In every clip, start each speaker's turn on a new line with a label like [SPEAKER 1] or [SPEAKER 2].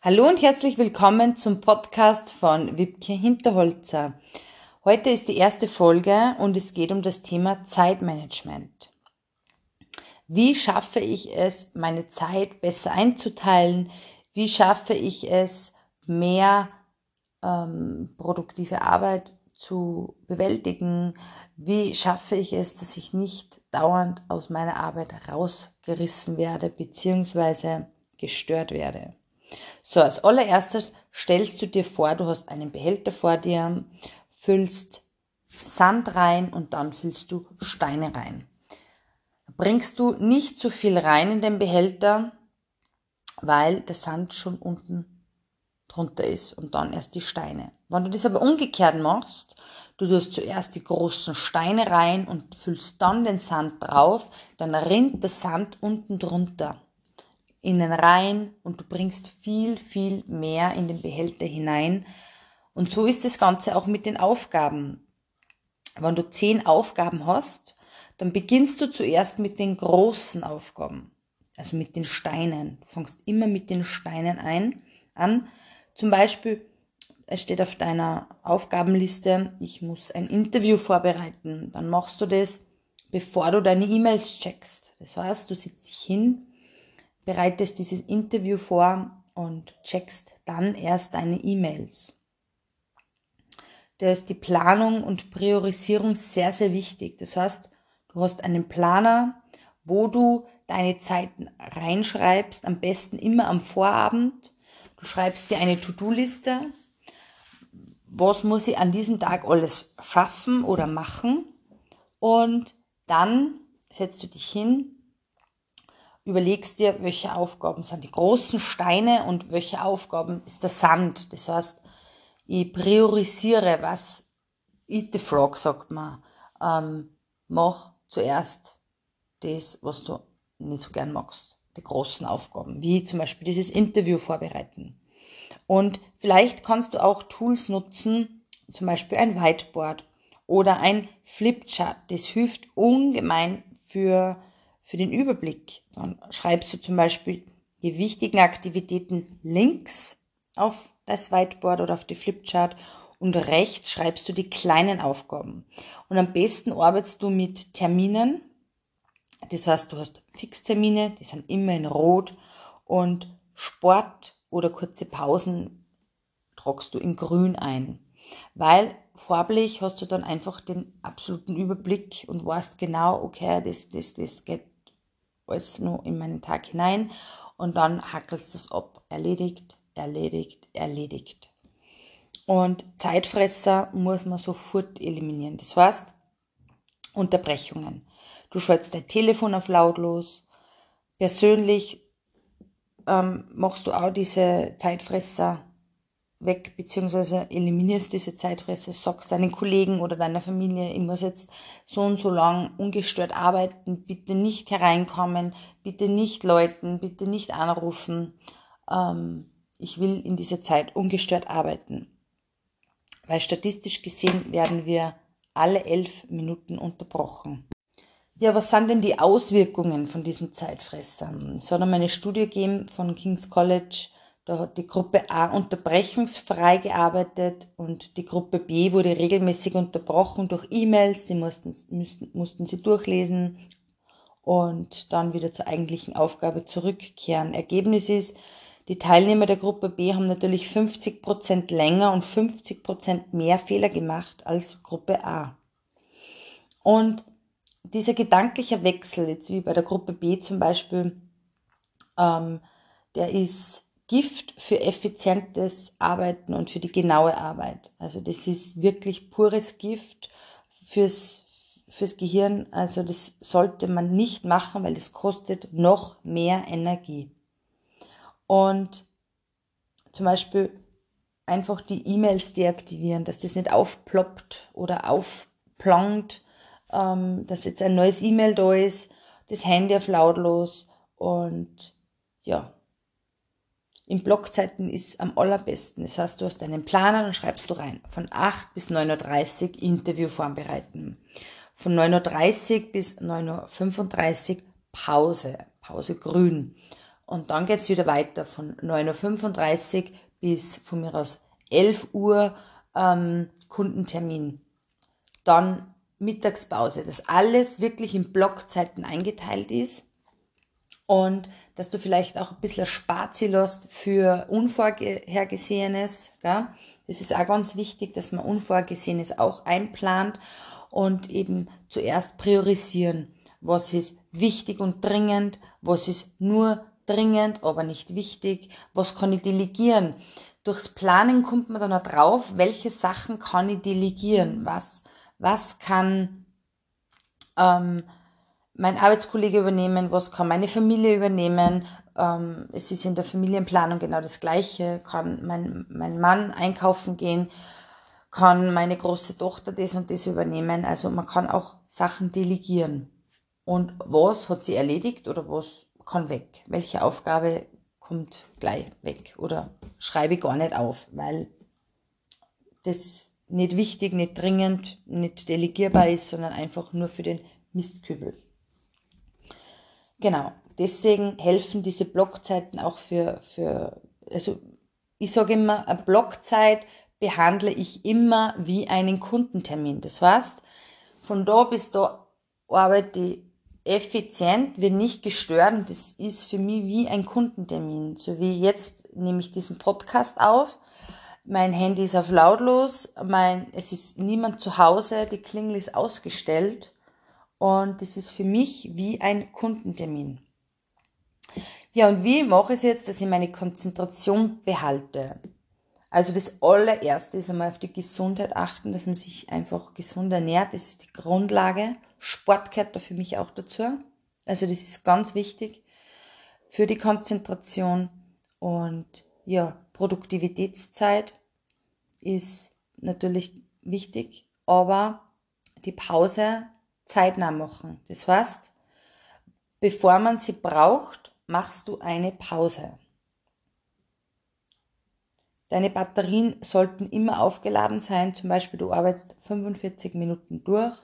[SPEAKER 1] Hallo und herzlich willkommen zum Podcast von Wibke Hinterholzer. Heute ist die erste Folge und es geht um das Thema Zeitmanagement. Wie schaffe ich es, meine Zeit besser einzuteilen? Wie schaffe ich es, mehr ähm, produktive Arbeit zu bewältigen? Wie schaffe ich es, dass ich nicht dauernd aus meiner Arbeit rausgerissen werde bzw. gestört werde? So, als allererstes stellst du dir vor, du hast einen Behälter vor dir, füllst Sand rein und dann füllst du Steine rein. Bringst du nicht zu viel rein in den Behälter, weil der Sand schon unten drunter ist und dann erst die Steine. Wenn du das aber umgekehrt machst, du tust zuerst die großen Steine rein und füllst dann den Sand drauf, dann rinnt der Sand unten drunter innen rein und du bringst viel, viel mehr in den Behälter hinein. Und so ist das Ganze auch mit den Aufgaben. Wenn du zehn Aufgaben hast, dann beginnst du zuerst mit den großen Aufgaben, also mit den Steinen. Du fängst immer mit den Steinen ein, an. Zum Beispiel, es steht auf deiner Aufgabenliste, ich muss ein Interview vorbereiten. Dann machst du das, bevor du deine E-Mails checkst. Das heißt, du sitzt dich hin, bereitest dieses Interview vor und checkst dann erst deine E-Mails. Da ist die Planung und Priorisierung sehr, sehr wichtig. Das heißt, du hast einen Planer, wo du deine Zeiten reinschreibst, am besten immer am Vorabend. Du schreibst dir eine To-Do-Liste. Was muss ich an diesem Tag alles schaffen oder machen? Und dann setzt du dich hin, überlegst dir, welche Aufgaben sind die großen Steine und welche Aufgaben ist der Sand. Das heißt, ich priorisiere, was eat the frog, sagt man. Ähm, mach zuerst das, was du nicht so gern magst. Die großen Aufgaben, wie zum Beispiel dieses Interview vorbereiten. Und vielleicht kannst du auch Tools nutzen, zum Beispiel ein Whiteboard oder ein Flipchart. Das hilft ungemein für für den Überblick. Dann schreibst du zum Beispiel die wichtigen Aktivitäten links auf das Whiteboard oder auf die Flipchart und rechts schreibst du die kleinen Aufgaben. Und am besten arbeitest du mit Terminen. Das heißt, du hast Fixtermine, die sind immer in Rot und Sport oder kurze Pausen tragst du in Grün ein. Weil farblich hast du dann einfach den absoluten Überblick und weißt genau, okay, das, das, das geht alles nur in meinen Tag hinein und dann hackelst es ab. Erledigt, erledigt, erledigt. Und Zeitfresser muss man sofort eliminieren. Das heißt, Unterbrechungen. Du schaltest dein Telefon auf lautlos. Persönlich ähm, machst du auch diese Zeitfresser weg, beziehungsweise eliminierst diese Zeitfresser, sagst deinen Kollegen oder deiner Familie, ich muss jetzt so und so lang ungestört arbeiten, bitte nicht hereinkommen, bitte nicht läuten, bitte nicht anrufen. Ähm, ich will in dieser Zeit ungestört arbeiten. Weil statistisch gesehen werden wir alle elf Minuten unterbrochen. Ja, was sind denn die Auswirkungen von diesen Zeitfressern? Es hat einmal eine Studie gegeben von King's College, da hat die Gruppe A unterbrechungsfrei gearbeitet und die Gruppe B wurde regelmäßig unterbrochen durch E-Mails. Sie mussten, mussten, mussten sie durchlesen und dann wieder zur eigentlichen Aufgabe zurückkehren. Ergebnis ist, die Teilnehmer der Gruppe B haben natürlich 50 Prozent länger und 50 Prozent mehr Fehler gemacht als Gruppe A. Und dieser gedankliche Wechsel, jetzt wie bei der Gruppe B zum Beispiel, ähm, der ist Gift für effizientes Arbeiten und für die genaue Arbeit. Also das ist wirklich pures Gift fürs, fürs Gehirn. Also das sollte man nicht machen, weil das kostet noch mehr Energie. Und zum Beispiel einfach die E-Mails deaktivieren, dass das nicht aufploppt oder aufplongt, ähm, dass jetzt ein neues E-Mail da ist, das Handy auf lautlos und ja, in Blockzeiten ist am allerbesten. Das heißt, du hast einen Planer und schreibst du rein. Von 8 bis 9.30 Uhr Interview vorbereiten. Von 9.30 Uhr bis 9.35 Uhr Pause. Pause grün. Und dann geht's wieder weiter von 9.35 Uhr bis von mir aus 11 Uhr ähm, Kundentermin. Dann Mittagspause, dass alles wirklich in Blockzeiten eingeteilt ist und dass du vielleicht auch ein bisschen Spazi lässt für Unvorhergesehenes. Gell? Das ist auch ganz wichtig, dass man Unvorhergesehenes auch einplant und eben zuerst priorisieren, was ist wichtig und dringend, was ist nur dringend, aber nicht wichtig, was kann ich delegieren. Durchs Planen kommt man dann auch drauf, welche Sachen kann ich delegieren, was, was kann ähm, mein Arbeitskollege übernehmen, was kann meine Familie übernehmen. Ähm, es ist in der Familienplanung genau das Gleiche. Kann mein, mein Mann einkaufen gehen, kann meine große Tochter das und das übernehmen. Also man kann auch Sachen delegieren. Und was hat sie erledigt oder was kann weg? Welche Aufgabe kommt gleich weg oder schreibe ich gar nicht auf, weil das nicht wichtig, nicht dringend, nicht delegierbar ist, sondern einfach nur für den Mistkübel. Genau, deswegen helfen diese Blockzeiten auch für, für also ich sage immer, eine Blockzeit behandle ich immer wie einen Kundentermin. Das heißt, von da bis da arbeite ich effizient, wird nicht gestört und das ist für mich wie ein Kundentermin. So wie jetzt nehme ich diesen Podcast auf, mein Handy ist auf lautlos, mein, es ist niemand zu Hause, die Klingel ist ausgestellt und das ist für mich wie ein Kundentermin. Ja, und wie mache ich es jetzt, dass ich meine Konzentration behalte? Also das allererste ist einmal auf die Gesundheit achten, dass man sich einfach gesund ernährt. Das ist die Grundlage. Sport gehört da für mich auch dazu. Also das ist ganz wichtig für die Konzentration. Und ja, Produktivitätszeit ist natürlich wichtig, aber die Pause zeitnah machen. Das heißt, bevor man sie braucht, machst du eine Pause. Deine Batterien sollten immer aufgeladen sein. Zum Beispiel, du arbeitest 45 Minuten durch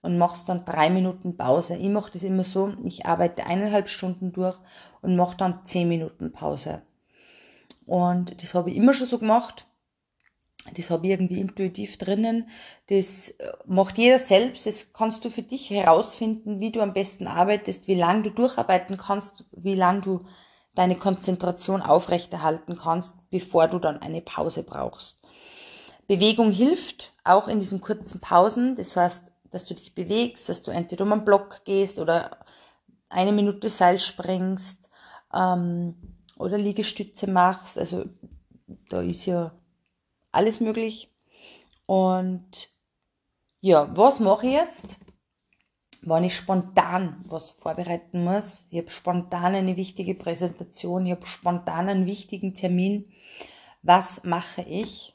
[SPEAKER 1] und machst dann drei Minuten Pause. Ich mache das immer so, ich arbeite eineinhalb Stunden durch und mache dann zehn Minuten Pause. Und das habe ich immer schon so gemacht das habe ich irgendwie intuitiv drinnen. Das äh, macht jeder selbst. Das kannst du für dich herausfinden, wie du am besten arbeitest, wie lange du durcharbeiten kannst, wie lange du deine Konzentration aufrechterhalten kannst, bevor du dann eine Pause brauchst. Bewegung hilft auch in diesen kurzen Pausen. Das heißt, dass du dich bewegst, dass du entweder um einen Block gehst oder eine Minute Seil springst ähm, oder Liegestütze machst. Also da ist ja alles möglich. Und ja, was mache ich jetzt? Wenn ich spontan was vorbereiten muss, ich habe spontan eine wichtige Präsentation, ich habe spontan einen wichtigen Termin, was mache ich?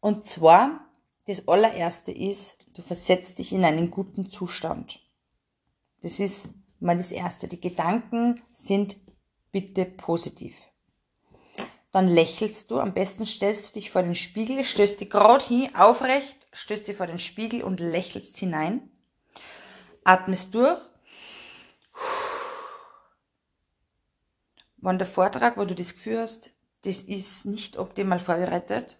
[SPEAKER 1] Und zwar, das allererste ist, du versetzt dich in einen guten Zustand. Das ist mal das erste. Die Gedanken sind bitte positiv. Dann lächelst du. Am besten stellst du dich vor den Spiegel, stößt dich gerade hin, aufrecht, stößt dich vor den Spiegel und lächelst hinein. Atmest durch. Wenn der Vortrag, wo du das Gefühl hast, das ist nicht optimal vorbereitet,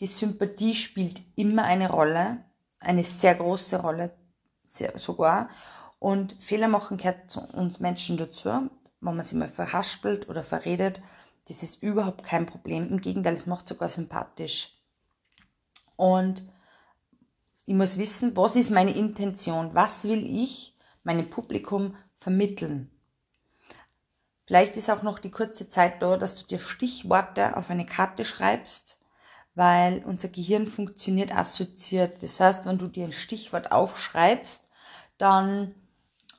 [SPEAKER 1] die Sympathie spielt immer eine Rolle, eine sehr große Rolle sogar. Und Fehler machen gehört zu uns Menschen dazu, wenn man sich mal verhaspelt oder verredet das ist überhaupt kein Problem. Im Gegenteil, es macht sogar sympathisch. Und ich muss wissen, was ist meine Intention? Was will ich meinem Publikum vermitteln? Vielleicht ist auch noch die kurze Zeit da, dass du dir Stichworte auf eine Karte schreibst, weil unser Gehirn funktioniert assoziiert. Das heißt, wenn du dir ein Stichwort aufschreibst, dann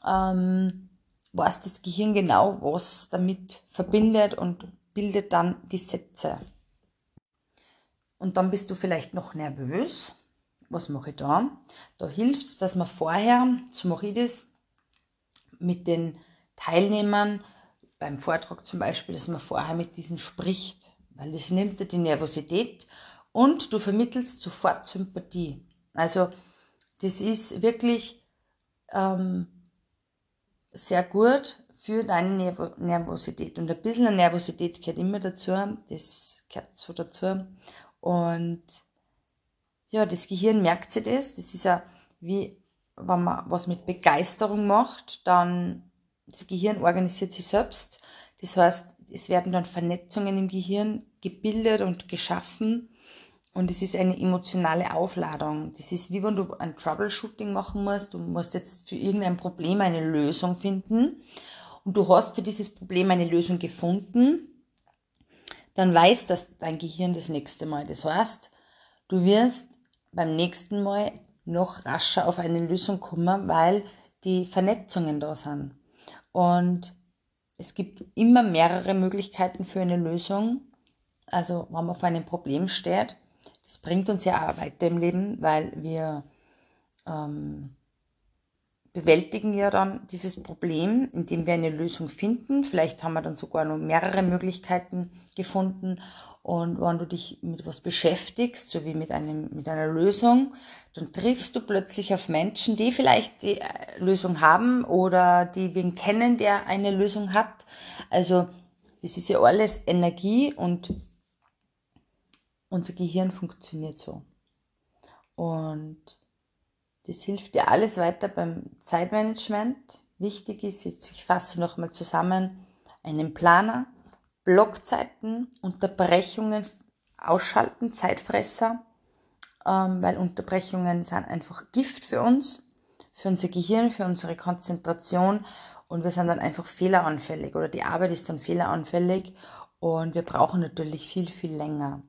[SPEAKER 1] ähm, weiß das Gehirn genau, was damit verbindet und bildet dann die Sätze. Und dann bist du vielleicht noch nervös. Was mache ich da? Da hilft es, dass man vorher, so mache ich das, mit den Teilnehmern beim Vortrag zum Beispiel, dass man vorher mit diesen spricht, weil das nimmt dir die Nervosität und du vermittelst sofort Sympathie. Also das ist wirklich ähm, sehr gut für deine Nervosität. Und ein bisschen Nervosität gehört immer dazu. Das gehört so dazu. Und ja, das Gehirn merkt sich das. Das ist ja wie, wenn man was mit Begeisterung macht, dann das Gehirn organisiert sich selbst. Das heißt, es werden dann Vernetzungen im Gehirn gebildet und geschaffen. Und es ist eine emotionale Aufladung. Das ist wie wenn du ein Troubleshooting machen musst. Du musst jetzt für irgendein Problem eine Lösung finden. Und du hast für dieses Problem eine Lösung gefunden. Dann weiß das dein Gehirn das nächste Mal. Das heißt, du wirst beim nächsten Mal noch rascher auf eine Lösung kommen, weil die Vernetzungen da sind. Und es gibt immer mehrere Möglichkeiten für eine Lösung. Also wenn man vor einem Problem steht, das bringt uns ja auch weiter im Leben, weil wir ähm, bewältigen ja dann dieses Problem, indem wir eine Lösung finden. Vielleicht haben wir dann sogar noch mehrere Möglichkeiten gefunden. Und wenn du dich mit was beschäftigst, so wie mit, einem, mit einer Lösung, dann triffst du plötzlich auf Menschen, die vielleicht die äh, Lösung haben oder die wen kennen, der eine Lösung hat. Also das ist ja alles Energie und unser Gehirn funktioniert so. Und das hilft dir alles weiter beim Zeitmanagement. Wichtig ist, ich fasse nochmal zusammen, einen Planer, Blockzeiten, Unterbrechungen ausschalten, Zeitfresser, ähm, weil Unterbrechungen sind einfach Gift für uns, für unser Gehirn, für unsere Konzentration und wir sind dann einfach fehleranfällig oder die Arbeit ist dann fehleranfällig und wir brauchen natürlich viel, viel länger.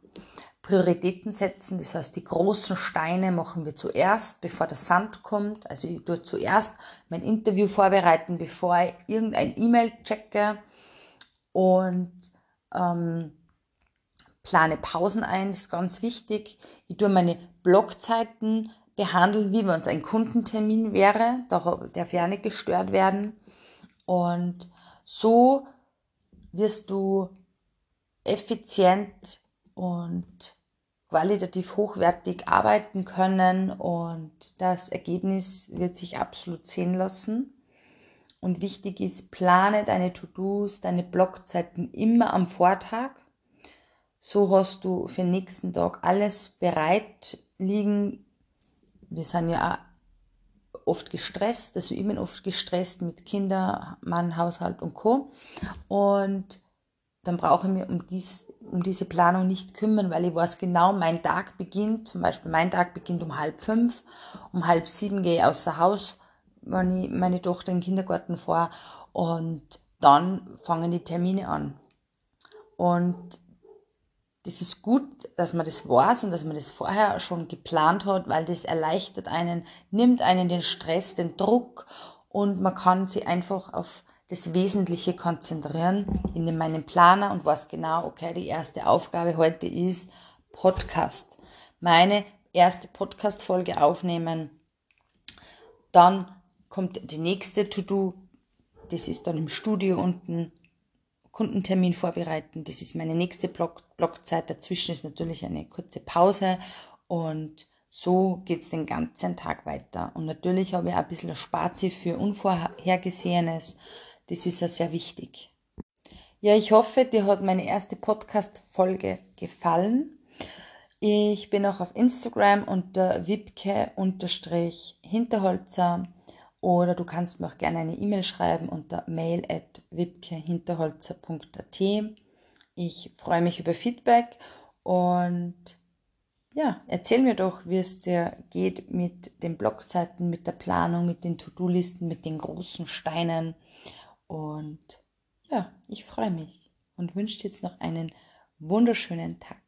[SPEAKER 1] Prioritäten setzen, das heißt, die großen Steine machen wir zuerst, bevor der Sand kommt. Also ich tue zuerst mein Interview vorbereiten, bevor ich irgendein E-Mail checke und ähm, plane Pausen ein, das ist ganz wichtig. Ich tue meine Blogzeiten behandeln, wie wenn es ein Kundentermin wäre, da darf ja nicht gestört werden. Und so wirst du effizient und qualitativ hochwertig arbeiten können und das Ergebnis wird sich absolut sehen lassen. Und wichtig ist, plane deine To-Dos, deine Blockzeiten immer am Vortag. So hast du für den nächsten Tag alles bereit liegen. Wir sind ja oft gestresst, also bin oft gestresst mit Kinder, Mann, Haushalt und Co. Und dann brauche ich mir um, dies, um diese Planung nicht kümmern, weil ich weiß genau, mein Tag beginnt, zum Beispiel mein Tag beginnt um halb fünf, um halb sieben gehe ich außer Haus, wenn ich meine Tochter in den Kindergarten fahre. Und dann fangen die Termine an. Und das ist gut, dass man das weiß und dass man das vorher schon geplant hat, weil das erleichtert einen, nimmt einen den Stress, den Druck und man kann sich einfach auf das Wesentliche konzentrieren in meinem Planer und weiß genau, okay, die erste Aufgabe heute ist Podcast. Meine erste Podcast-Folge aufnehmen. Dann kommt die nächste To-Do, das ist dann im Studio unten, Kundentermin vorbereiten, das ist meine nächste Block Blockzeit, dazwischen ist natürlich eine kurze Pause und so geht es den ganzen Tag weiter. Und natürlich habe ich auch ein bisschen Spazi für Unvorhergesehenes. Das ist ja sehr wichtig. Ja, ich hoffe, dir hat meine erste Podcast-Folge gefallen. Ich bin auch auf Instagram unter wipke-hinterholzer oder du kannst mir auch gerne eine E-Mail schreiben unter mail at wipkehinterholzer.at. Ich freue mich über Feedback und ja, erzähl mir doch, wie es dir geht mit den Blogzeiten, mit der Planung, mit den To-Do-Listen, mit den großen Steinen. Und ja, ich freue mich und wünsche dir jetzt noch einen wunderschönen Tag.